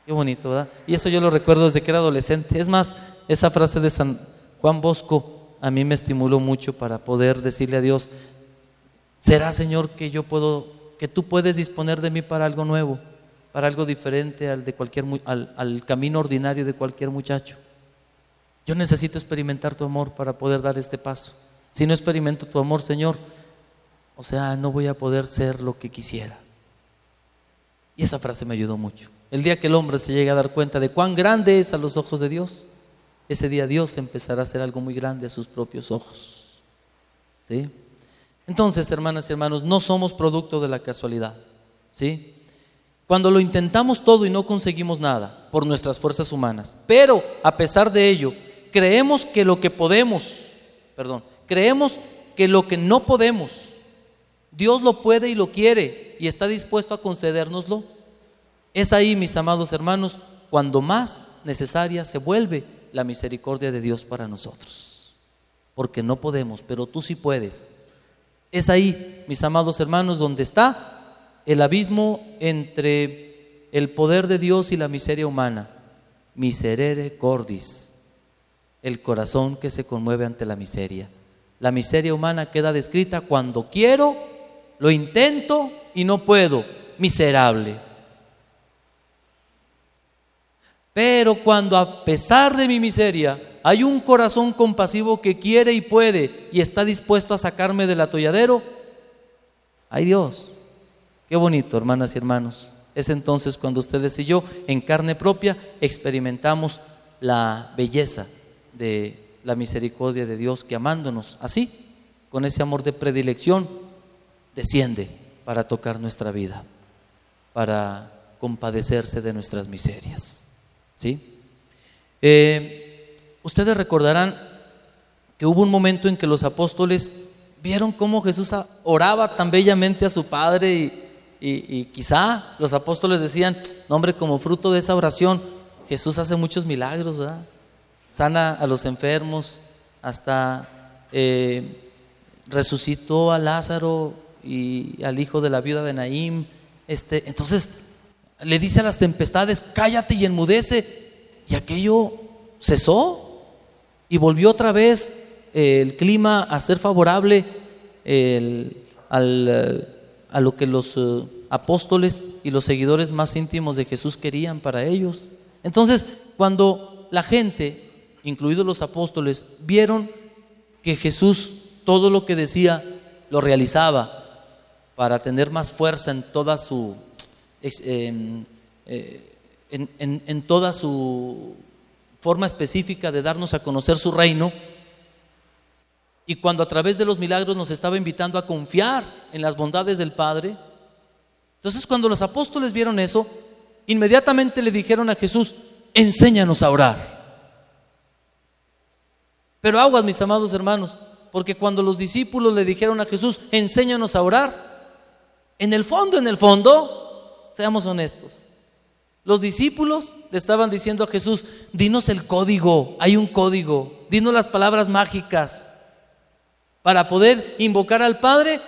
Qué bonito, ¿verdad? Y eso yo lo recuerdo desde que era adolescente. Es más, esa frase de San Juan Bosco a mí me estimuló mucho para poder decirle a Dios, ¿será Señor que yo puedo, que tú puedes disponer de mí para algo nuevo, para algo diferente al, de cualquier, al, camino ordinario de cualquier muchacho? Yo necesito experimentar tu amor para poder dar este paso. Si no experimento tu amor, Señor, o sea, no voy a poder ser lo que quisiera. Y esa frase me ayudó mucho. El día que el hombre se llegue a dar cuenta de cuán grande es a los ojos de Dios, ese día Dios empezará a hacer algo muy grande a sus propios ojos. ¿Sí? Entonces, hermanas y hermanos, no somos producto de la casualidad. ¿Sí? Cuando lo intentamos todo y no conseguimos nada por nuestras fuerzas humanas, pero a pesar de ello, creemos que lo que podemos, perdón, creemos que lo que no podemos, Dios lo puede y lo quiere y está dispuesto a concedérnoslo. Es ahí, mis amados hermanos, cuando más necesaria se vuelve la misericordia de Dios para nosotros. Porque no podemos, pero tú sí puedes. Es ahí, mis amados hermanos, donde está el abismo entre el poder de Dios y la miseria humana. Miserere cordis, el corazón que se conmueve ante la miseria. La miseria humana queda descrita cuando quiero, lo intento y no puedo. Miserable. Pero cuando a pesar de mi miseria hay un corazón compasivo que quiere y puede y está dispuesto a sacarme del atolladero, ay Dios, qué bonito, hermanas y hermanos. Es entonces cuando ustedes y yo en carne propia experimentamos la belleza de la misericordia de Dios que amándonos así, con ese amor de predilección, desciende para tocar nuestra vida, para compadecerse de nuestras miserias. ¿Sí? Eh, ustedes recordarán que hubo un momento en que los apóstoles vieron cómo Jesús oraba tan bellamente a su Padre y, y, quizá los apóstoles decían, no hombre, como fruto de esa oración, Jesús hace muchos milagros, ¿verdad? Sana a los enfermos, hasta eh, resucitó a Lázaro y al hijo de la viuda de Naim. Este, entonces, le dice a las tempestades, cállate y enmudece. Y aquello cesó y volvió otra vez eh, el clima a ser favorable al, eh, a lo que los eh, apóstoles y los seguidores más íntimos de Jesús querían para ellos. Entonces, cuando la gente, incluidos los apóstoles, vieron que Jesús todo lo que decía lo realizaba para tener más fuerza en toda su Em, eh, en, toda su forma específica de darnos a conocer su reino. Y cuando a través de los milagros nos estaba invitando a confiar en las bondades del Padre. Entonces cuando los apóstoles vieron eso, inmediatamente le dijeron a Jesús, enséñanos a orar. Pero aguas, mis amados hermanos, porque cuando los discípulos le dijeron a Jesús, enséñanos a orar, en el fondo, en el fondo, Seamos honestos. Los discípulos le estaban diciendo a Jesús, dinos el código, hay un código, dinos las palabras mágicas para poder invocar al Padre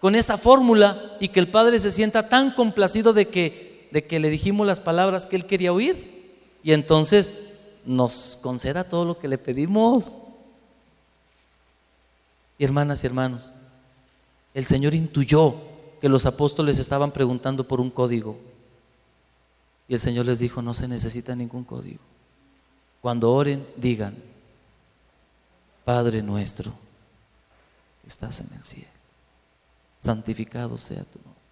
con esa fórmula y que el Padre se sienta tan complacido de que, de que le dijimos las palabras que él quería oír y entonces nos conceda todo lo que le pedimos. Y hermanas y hermanos, el Señor intuyó que los apóstoles estaban preguntando por un código. Y el Señor les dijo, no se necesita ningún código. Cuando oren, digan, Padre nuestro, estás en el cielo, santificado sea tu nombre,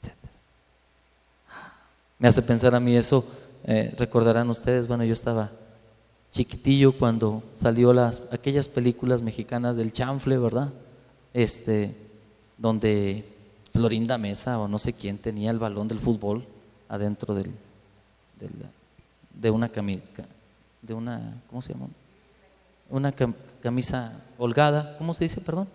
etc. Me hace pensar a mí eso, eh, recordarán ustedes, bueno, yo estaba chiquitillo cuando salió las, aquellas películas mexicanas del chanfle, ¿verdad? Este, donde Florinda Mesa o no sé quién tenía el balón del fútbol adentro del, de una camisa, de una, ¿cómo se llama? Una cam- camisa holgada, ¿cómo se dice, perdón?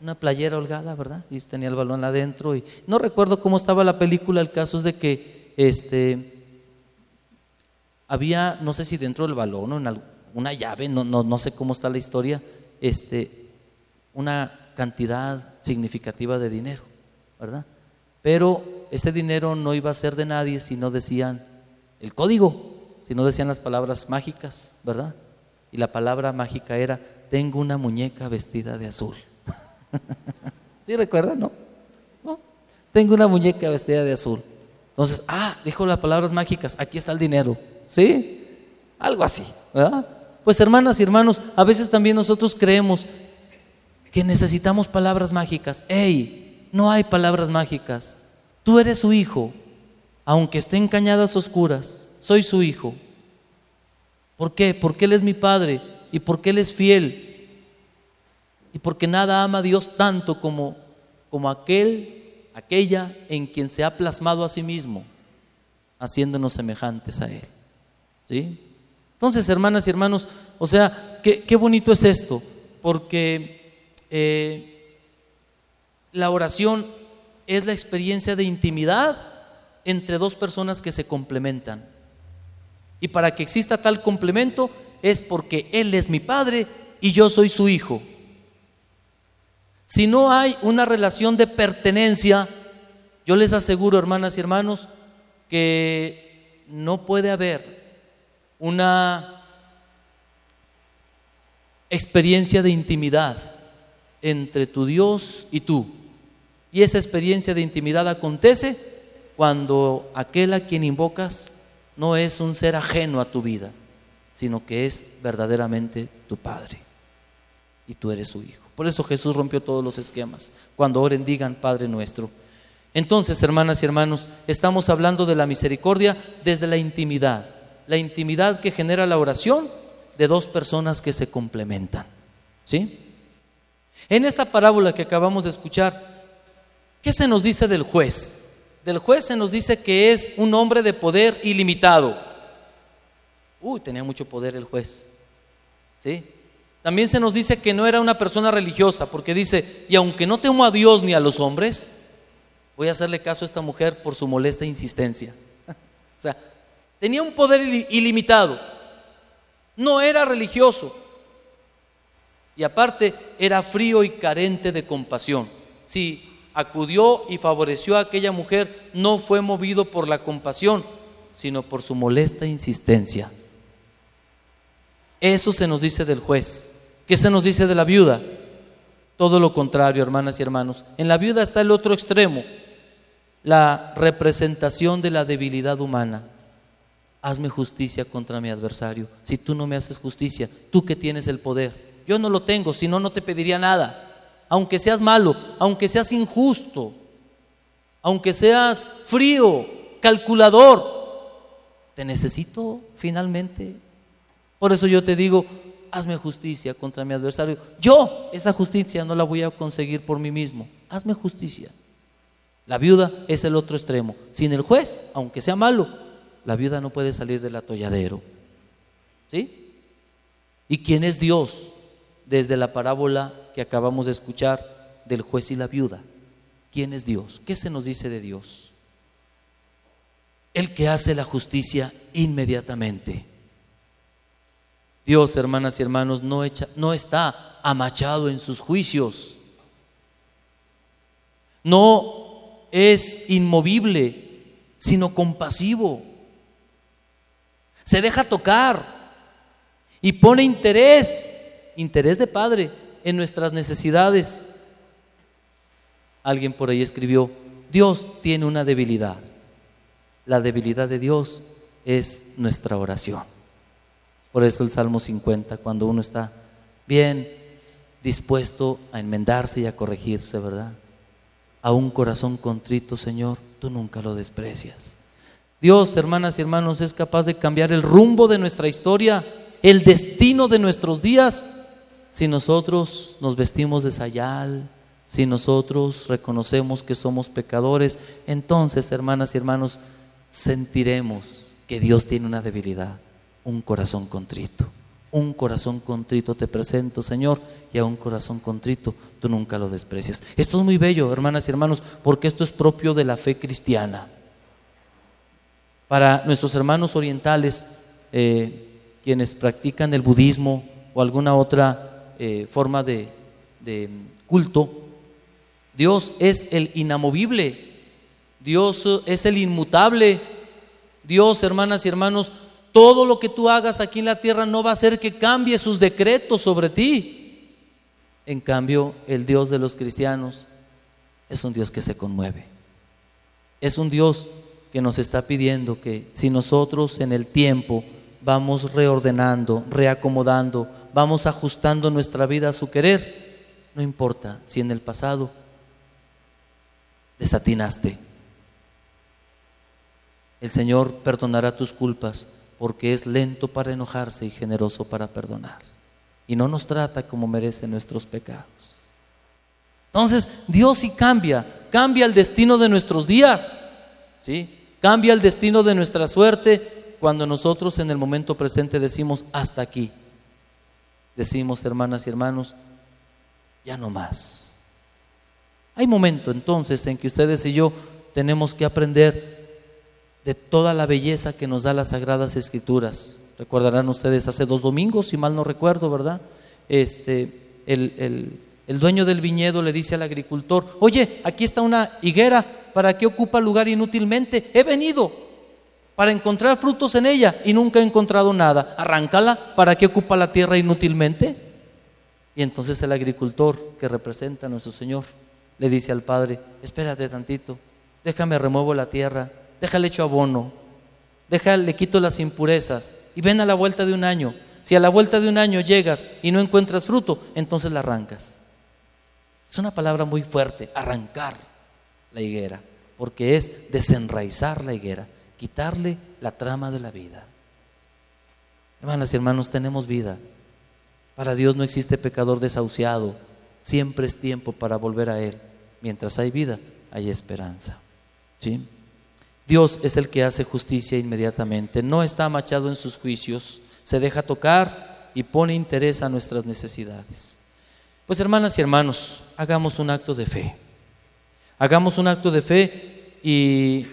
Una playera holgada, ¿verdad? Y tenía el balón adentro y no recuerdo cómo estaba la película, el caso es de que este había, no sé si dentro del balón o en una llave, no, no, no sé cómo está la historia, este, una cantidad significativa de dinero, ¿verdad? Pero ese dinero no iba a ser de nadie si no decían el código, si no decían las palabras mágicas, ¿verdad? Y la palabra mágica era, tengo una muñeca vestida de azul. *laughs* ¿Sí recuerdan, no? ¿No? Tengo una muñeca vestida de azul. Entonces, ah, dijo las palabras mágicas, aquí está el dinero. ¿Sí? Algo así, ¿verdad? Pues hermanas y hermanos, a veces también nosotros creemos que necesitamos palabras mágicas. ¡Ey! No hay palabras mágicas. Tú eres su hijo, aunque esté en cañadas oscuras, soy su hijo. ¿Por qué? Porque Él es mi Padre y porque Él es fiel y porque nada ama a Dios tanto como, como aquel, aquella en quien se ha plasmado a sí mismo, haciéndonos semejantes a Él. ¿Sí? Entonces, hermanas y hermanos, o sea, qué, qué bonito es esto, porque eh, la oración es la experiencia de intimidad entre dos personas que se complementan. Y para que exista tal complemento es porque Él es mi Padre y yo soy su Hijo. Si no hay una relación de pertenencia, yo les aseguro, hermanas y hermanos, que no puede haber una experiencia de intimidad entre tu Dios y tú. Y esa experiencia de intimidad acontece cuando aquel a quien invocas no es un ser ajeno a tu vida, sino que es verdaderamente tu Padre. Y tú eres su Hijo. Por eso Jesús rompió todos los esquemas. Cuando oren, digan Padre nuestro. Entonces, hermanas y hermanos, estamos hablando de la misericordia desde la intimidad. La intimidad que genera la oración de dos personas que se complementan. ¿Sí? En esta parábola que acabamos de escuchar, ¿qué se nos dice del juez? Del juez se nos dice que es un hombre de poder ilimitado. Uy, tenía mucho poder el juez. ¿Sí? También se nos dice que no era una persona religiosa, porque dice, y aunque no temo a Dios ni a los hombres, voy a hacerle caso a esta mujer por su molesta insistencia. *laughs* o sea, tenía un poder ili- ilimitado, no era religioso, y aparte era frío y carente de compasión. Si acudió y favoreció a aquella mujer, no fue movido por la compasión, sino por su molesta insistencia. Eso se nos dice del juez. ¿Qué se nos dice de la viuda? Todo lo contrario, hermanas y hermanos. En la viuda está el otro extremo, la representación de la debilidad humana. Hazme justicia contra mi adversario. Si tú no me haces justicia, tú que tienes el poder. Yo no lo tengo, si no, no te pediría nada. Aunque seas malo, aunque seas injusto, aunque seas frío, calculador, te necesito finalmente. Por eso yo te digo, hazme justicia contra mi adversario. Yo esa justicia no la voy a conseguir por mí mismo. Hazme justicia. La viuda es el otro extremo. Sin el juez, aunque sea malo, la viuda no puede salir del atolladero. ¿Sí? ¿Y quién es Dios? Desde la parábola que acabamos de escuchar del juez y la viuda. ¿Quién es Dios? ¿Qué se nos dice de Dios? El que hace la justicia inmediatamente. Dios, hermanas y hermanos, no, echa- no está amachado en sus juicios. No es inmovible, sino compasivo. Se deja tocar y pone interés, interés de padre, en nuestras necesidades. Alguien por ahí escribió, Dios tiene una debilidad. La debilidad de Dios es nuestra oración. Por eso el Salmo 50, cuando uno está bien dispuesto a enmendarse y a corregirse, ¿verdad? A un corazón contrito, Señor, tú nunca lo desprecias. Dios, hermanas y hermanos, es capaz de cambiar el rumbo de nuestra historia, el destino de nuestros días, si nosotros nos vestimos de sayal, si nosotros reconocemos que somos pecadores, entonces, hermanas y hermanos, sentiremos que Dios tiene una debilidad, un corazón contrito. Un corazón contrito te presento, Señor, y a un corazón contrito tú nunca lo desprecias. Esto es muy bello, hermanas y hermanos, porque esto es propio de la fe cristiana. Para nuestros hermanos orientales, eh, quienes practican el budismo o alguna otra eh, forma de, de culto, Dios es el inamovible, Dios es el inmutable. Dios, hermanas y hermanos, todo lo que tú hagas aquí en la tierra no va a hacer que cambie sus decretos sobre ti. En cambio, el Dios de los cristianos es un Dios que se conmueve. Es un Dios que nos está pidiendo que si nosotros en el tiempo vamos reordenando, reacomodando, vamos ajustando nuestra vida a su querer, no importa si en el pasado desatinaste. El Señor perdonará tus culpas porque es lento para enojarse y generoso para perdonar. Y no nos trata como merecen nuestros pecados. Entonces, Dios sí cambia, cambia el destino de nuestros días, ¿sí? Cambia el destino de nuestra suerte cuando nosotros en el momento presente decimos hasta aquí. Decimos, hermanas y hermanos, ya no más. Hay momento entonces en que ustedes y yo tenemos que aprender de toda la belleza que nos da las Sagradas Escrituras. Recordarán ustedes hace dos domingos, si mal no recuerdo, ¿verdad? Este, el, el dueño del viñedo le dice al agricultor, oye, aquí está una higuera, ¿para qué ocupa lugar inútilmente? He venido para encontrar frutos en ella y nunca he encontrado nada. Arráncala, ¿para qué ocupa la tierra inútilmente? Y entonces el agricultor que representa a nuestro Señor le dice al Padre, espérate tantito, déjame remuevo la tierra déjale hecho abono, déjale, le quito las impurezas y ven a la vuelta de un año. Si a la vuelta de un año llegas y no encuentras fruto, entonces la arrancas. Es una palabra muy fuerte, arrancar la higuera, porque es desenraizar la higuera, quitarle la trama de la vida. Hermanas y hermanos, tenemos vida. Para Dios no existe pecador desahuciado. Siempre es tiempo para volver a Él. Mientras hay vida, hay esperanza. ¿Sí? Dios es el que hace justicia inmediatamente, no está machado en sus juicios, se deja tocar y pone interés a nuestras necesidades. Pues hermanas y hermanos, hagamos un acto de fe. Hagamos un acto de fe y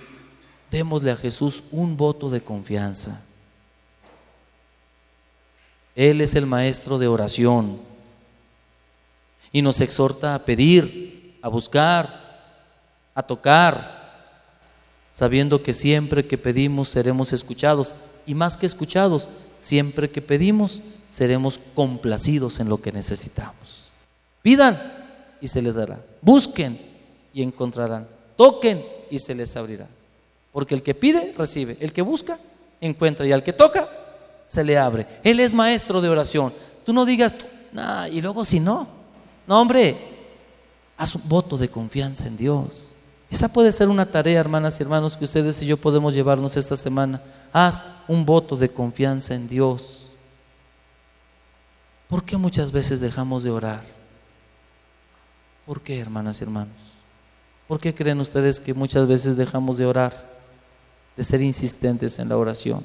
démosle a Jesús un voto de confianza. Él es el maestro de oración y nos exhorta a pedir, a buscar, a tocar, sabiendo que siempre que pedimos seremos escuchados y más que escuchados, siempre que pedimos seremos complacidos en lo que necesitamos. Pidan y se les dará. Busquen y encontrarán. Toquen y se les abrirá. Porque el que pide, recibe. El que busca, encuentra. Y al que toca, se le abre. Él es maestro de oración. Tú no digas, y luego si no. No, hombre, haz un voto de confianza en Dios. Esa puede ser una tarea, hermanas y hermanos, que ustedes y yo podemos llevarnos esta semana. Haz un voto de confianza en Dios. ¿Por qué muchas veces dejamos de orar? ¿Por qué, hermanas y hermanos? ¿Por qué creen ustedes que muchas veces dejamos de orar, de ser insistentes en la oración?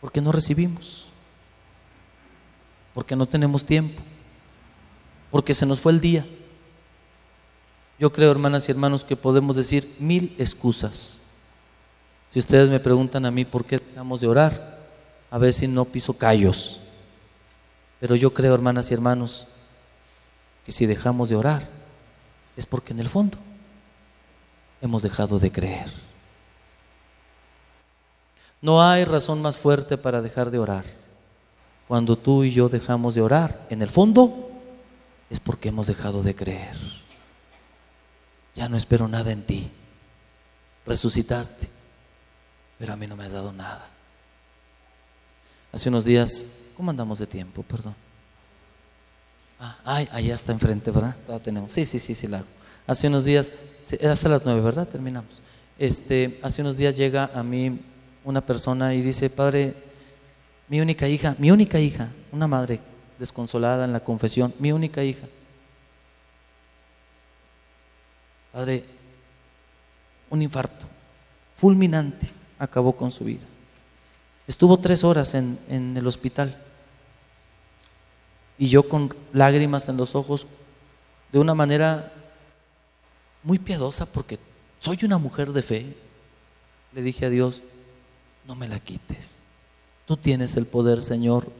Porque no recibimos, porque no tenemos tiempo, porque se nos fue el día. Yo creo, hermanas y hermanos, que podemos decir mil excusas. Si ustedes me preguntan a mí por qué dejamos de orar, a ver si no piso callos. Pero yo creo, hermanas y hermanos, que si dejamos de orar es porque en el fondo hemos dejado de creer. No hay razón más fuerte para dejar de orar. Cuando tú y yo dejamos de orar, en el fondo es porque hemos dejado de creer. Ya no espero nada en ti. Resucitaste, pero a mí no me has dado nada. Hace unos días, ¿cómo andamos de tiempo? Perdón. Ah, ay, allá está enfrente, ¿verdad? Todavía tenemos. Sí, sí, sí, sí, la. Hace unos días, hasta las nueve, ¿verdad? Terminamos. Este, hace unos días llega a mí una persona y dice, padre, mi única hija, mi única hija, una madre desconsolada en la confesión, mi única hija. Padre, un infarto fulminante acabó con su vida. Estuvo tres horas en, en el hospital y yo con lágrimas en los ojos, de una manera muy piadosa, porque soy una mujer de fe, le dije a Dios, no me la quites. Tú tienes el poder, Señor,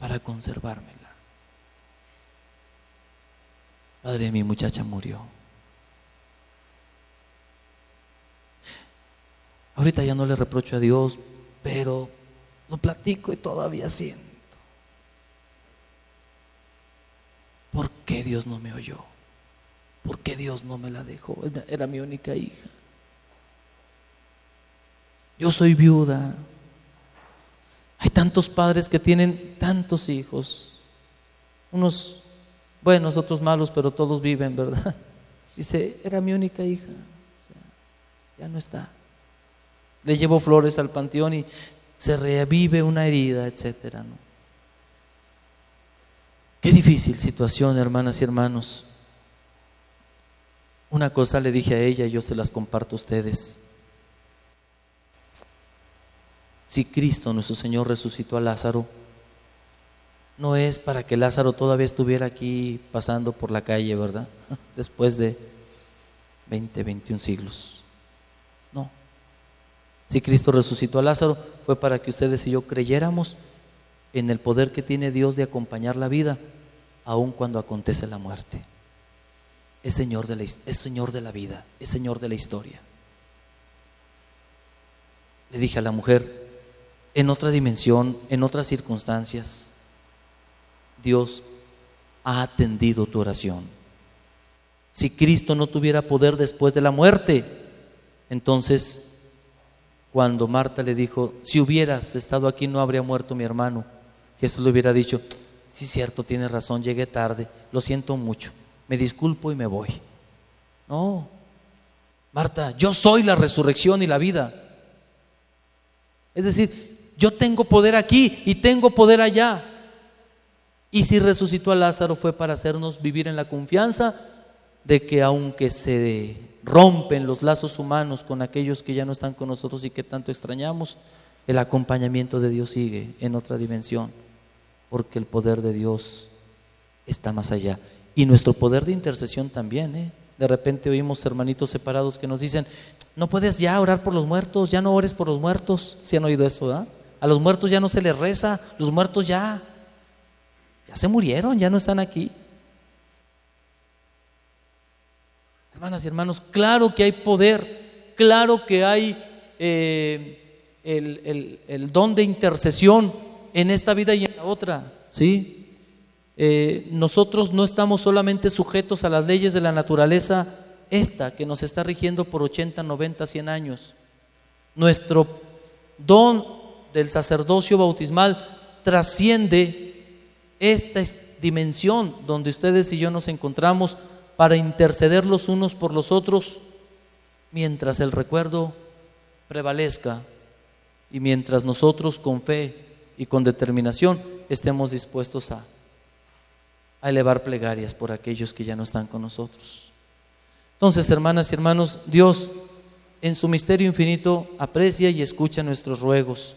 para conservármela. Padre, mi muchacha murió. Ahorita ya no le reprocho a Dios, pero lo platico y todavía siento. ¿Por qué Dios no me oyó? ¿Por qué Dios no me la dejó? Era mi única hija. Yo soy viuda. Hay tantos padres que tienen tantos hijos. Unos buenos, otros malos, pero todos viven, ¿verdad? *laughs* Dice, era mi única hija. O sea, ya no está. Le llevo flores al panteón y se revive una herida, etcétera. Qué difícil situación, hermanas y hermanos. Una cosa le dije a ella y yo se las comparto a ustedes. Si Cristo nuestro Señor resucitó a Lázaro, no es para que Lázaro todavía estuviera aquí pasando por la calle, ¿verdad? *laughs* Después de 20, 21 siglos. No. Si Cristo resucitó a Lázaro, fue para que ustedes y yo creyéramos en el poder que tiene Dios de acompañar la vida, aun cuando acontece la muerte. Es Señor de la, es Señor de la vida, es Señor de la historia. Le dije a la mujer, en otra dimensión, en otras circunstancias, Dios ha atendido tu oración. Si Cristo no tuviera poder después de la muerte, entonces cuando Marta le dijo, si hubieras estado aquí no habría muerto mi hermano, Jesús le hubiera dicho, sí cierto, tienes razón, llegué tarde, lo siento mucho, me disculpo y me voy. No, Marta, yo soy la resurrección y la vida. Es decir, yo tengo poder aquí y tengo poder allá. Y si resucitó a Lázaro fue para hacernos vivir en la confianza de que aunque se rompen los lazos humanos con aquellos que ya no están con nosotros y que tanto extrañamos, el acompañamiento de Dios sigue en otra dimensión, porque el poder de Dios está más allá. Y nuestro poder de intercesión también, ¿eh? De repente oímos hermanitos separados que nos dicen, no puedes ya orar por los muertos, ya no ores por los muertos. Si han oído eso, ¿verdad? A los muertos ya no se les reza, los muertos ya, ya se murieron, ya no están aquí. Hermanas y hermanos, claro que hay poder, claro que hay eh, el, don de intercesión en esta vida y en la otra, ¿sí? Eh, nosotros no estamos solamente sujetos a las leyes de la naturaleza, esta que nos está rigiendo por 80, 90, 100 años. Nuestro don del sacerdocio bautismal trasciende esta dimensión donde ustedes y yo nos encontramos para interceder los unos por los otros mientras el recuerdo prevalezca y mientras nosotros con fe y con determinación estemos dispuestos a, elevar plegarias por aquellos que ya no están con nosotros. Entonces, hermanas y hermanos, Dios en su misterio infinito aprecia y escucha nuestros ruegos.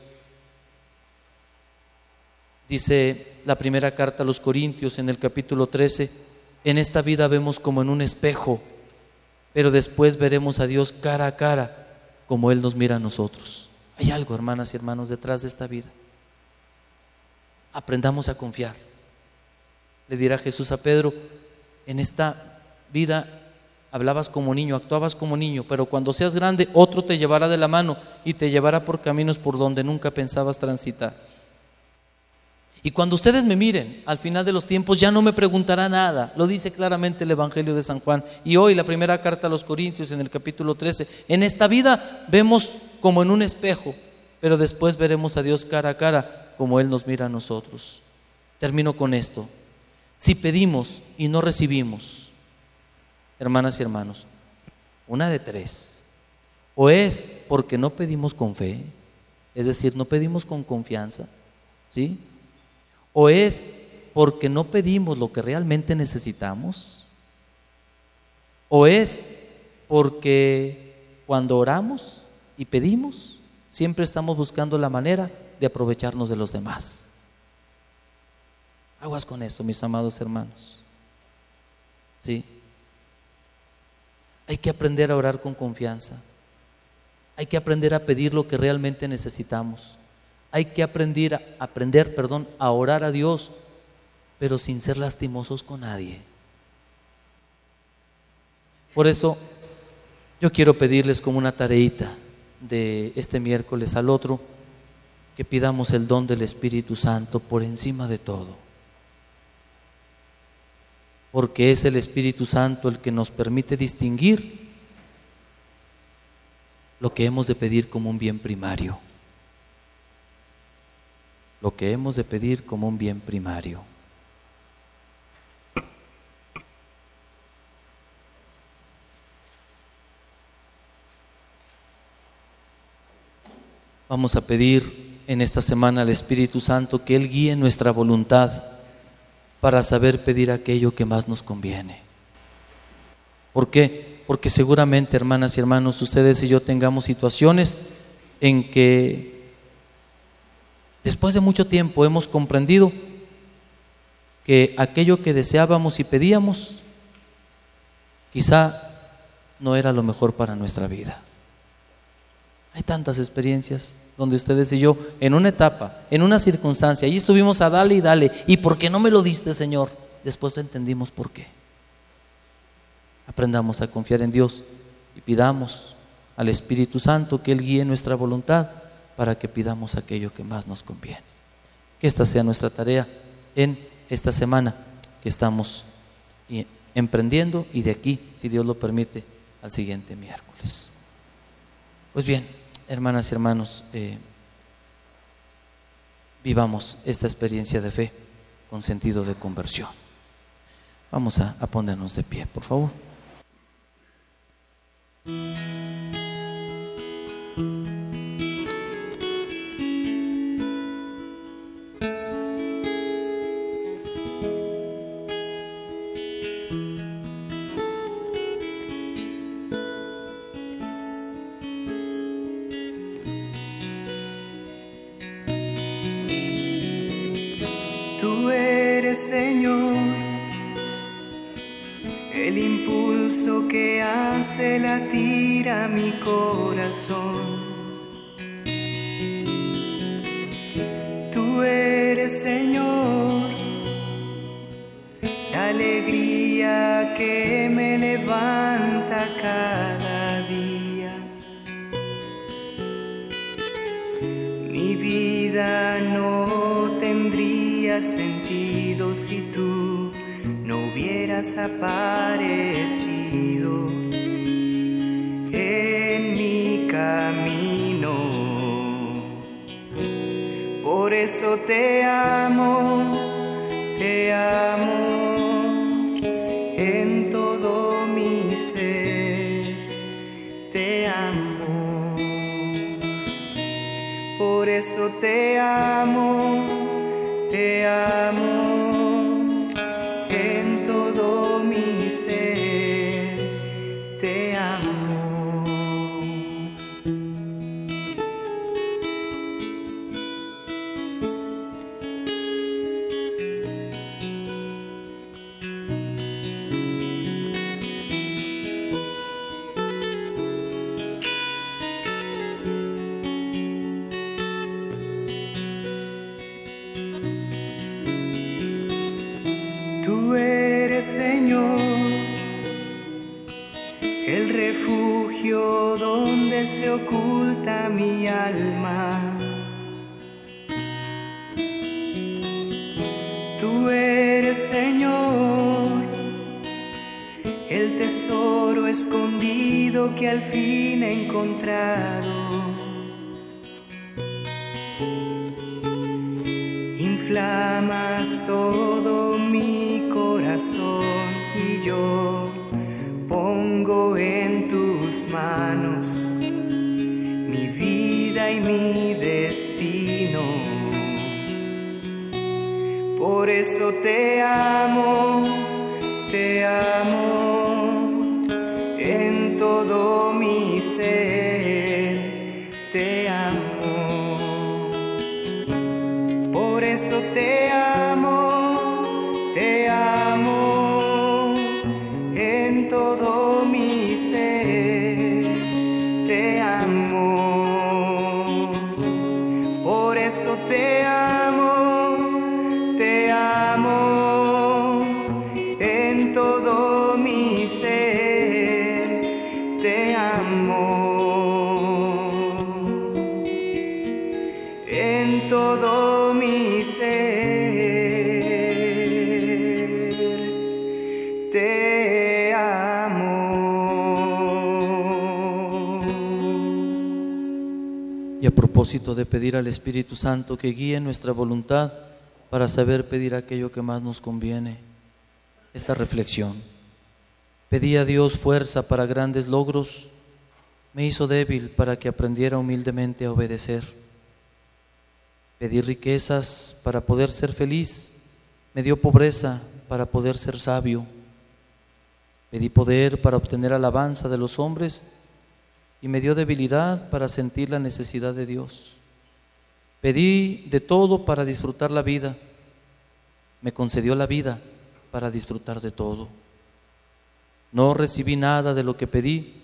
Dice la primera carta a los Corintios en el capítulo 13, en esta vida vemos como en un espejo, pero después veremos a Dios cara a cara como Él nos mira a nosotros. Hay algo, hermanas y hermanos, detrás de esta vida. Aprendamos a confiar. Le dirá Jesús a Pedro, en esta vida hablabas como niño, actuabas como niño, pero cuando seas grande, otro te llevará de la mano y te llevará por caminos por donde nunca pensabas transitar. Y cuando ustedes me miren al final de los tiempos ya no me preguntará nada. Lo dice claramente el Evangelio de San Juan. Y hoy la primera carta a los Corintios en el capítulo 13. En esta vida vemos como en un espejo, pero después veremos a Dios cara a cara como Él nos mira a nosotros. Termino con esto. Si pedimos y no recibimos, hermanas y hermanos, una de tres. O es porque no pedimos con fe, es decir, no pedimos con confianza, ¿sí? ¿O es porque no pedimos lo que realmente necesitamos? ¿O es porque cuando oramos y pedimos, siempre estamos buscando la manera de aprovecharnos de los demás? Aguas con eso, mis amados hermanos. ¿Sí? Hay que aprender a orar con confianza. Hay que aprender a pedir lo que realmente necesitamos. Hay que aprender, aprender perdón, a orar a Dios, pero sin ser lastimosos con nadie. Por eso yo quiero pedirles como una tareita de este miércoles al otro que pidamos el don del Espíritu Santo por encima de todo. Porque es el Espíritu Santo el que nos permite distinguir lo que hemos de pedir como un bien primario lo que hemos de pedir como un bien primario. Vamos a pedir en esta semana al Espíritu Santo que Él guíe nuestra voluntad para saber pedir aquello que más nos conviene. ¿Por qué? Porque seguramente, hermanas y hermanos, ustedes y yo tengamos situaciones en que Después de mucho tiempo hemos comprendido que aquello que deseábamos y pedíamos quizá no era lo mejor para nuestra vida. Hay tantas experiencias donde ustedes y yo, en una etapa, en una circunstancia, allí estuvimos a dale y dale, y por qué no me lo diste, Señor, después entendimos por qué. Aprendamos a confiar en Dios y pidamos al Espíritu Santo que Él guíe nuestra voluntad para que pidamos aquello que más nos conviene. Que esta sea nuestra tarea en esta semana que estamos emprendiendo y de aquí, si Dios lo permite, al siguiente miércoles. Pues bien, hermanas y hermanos, eh, vivamos esta experiencia de fe con sentido de conversión. Vamos a ponernos de pie, por favor. Hace latir a mi corazón. Señor, el tesoro escondido que al fin he encontrado. Inflamas todo mi corazón y yo pongo en tus manos mi vida y mi destino. Por eso te amo, de pedir al Espíritu Santo que guíe nuestra voluntad para saber pedir aquello que más nos conviene, esta reflexión. Pedí a Dios fuerza para grandes logros, me hizo débil para que aprendiera humildemente a obedecer. Pedí riquezas para poder ser feliz, me dio pobreza para poder ser sabio. Pedí poder para obtener alabanza de los hombres y me dio debilidad para sentir la necesidad de Dios. Pedí de todo para disfrutar la vida. Me concedió la vida para disfrutar de todo. No recibí nada de lo que pedí,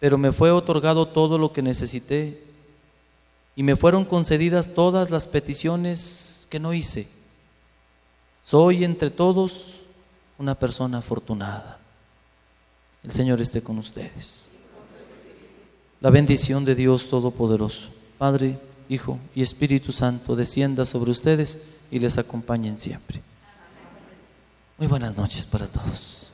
pero me fue otorgado todo lo que necesité y me fueron concedidas todas las peticiones que no hice. Soy entre todos una persona afortunada. El Señor esté con ustedes. La bendición de Dios Todopoderoso, Padre, Hijo y Espíritu Santo, descienda sobre ustedes y les acompañen siempre. Muy buenas noches para todos.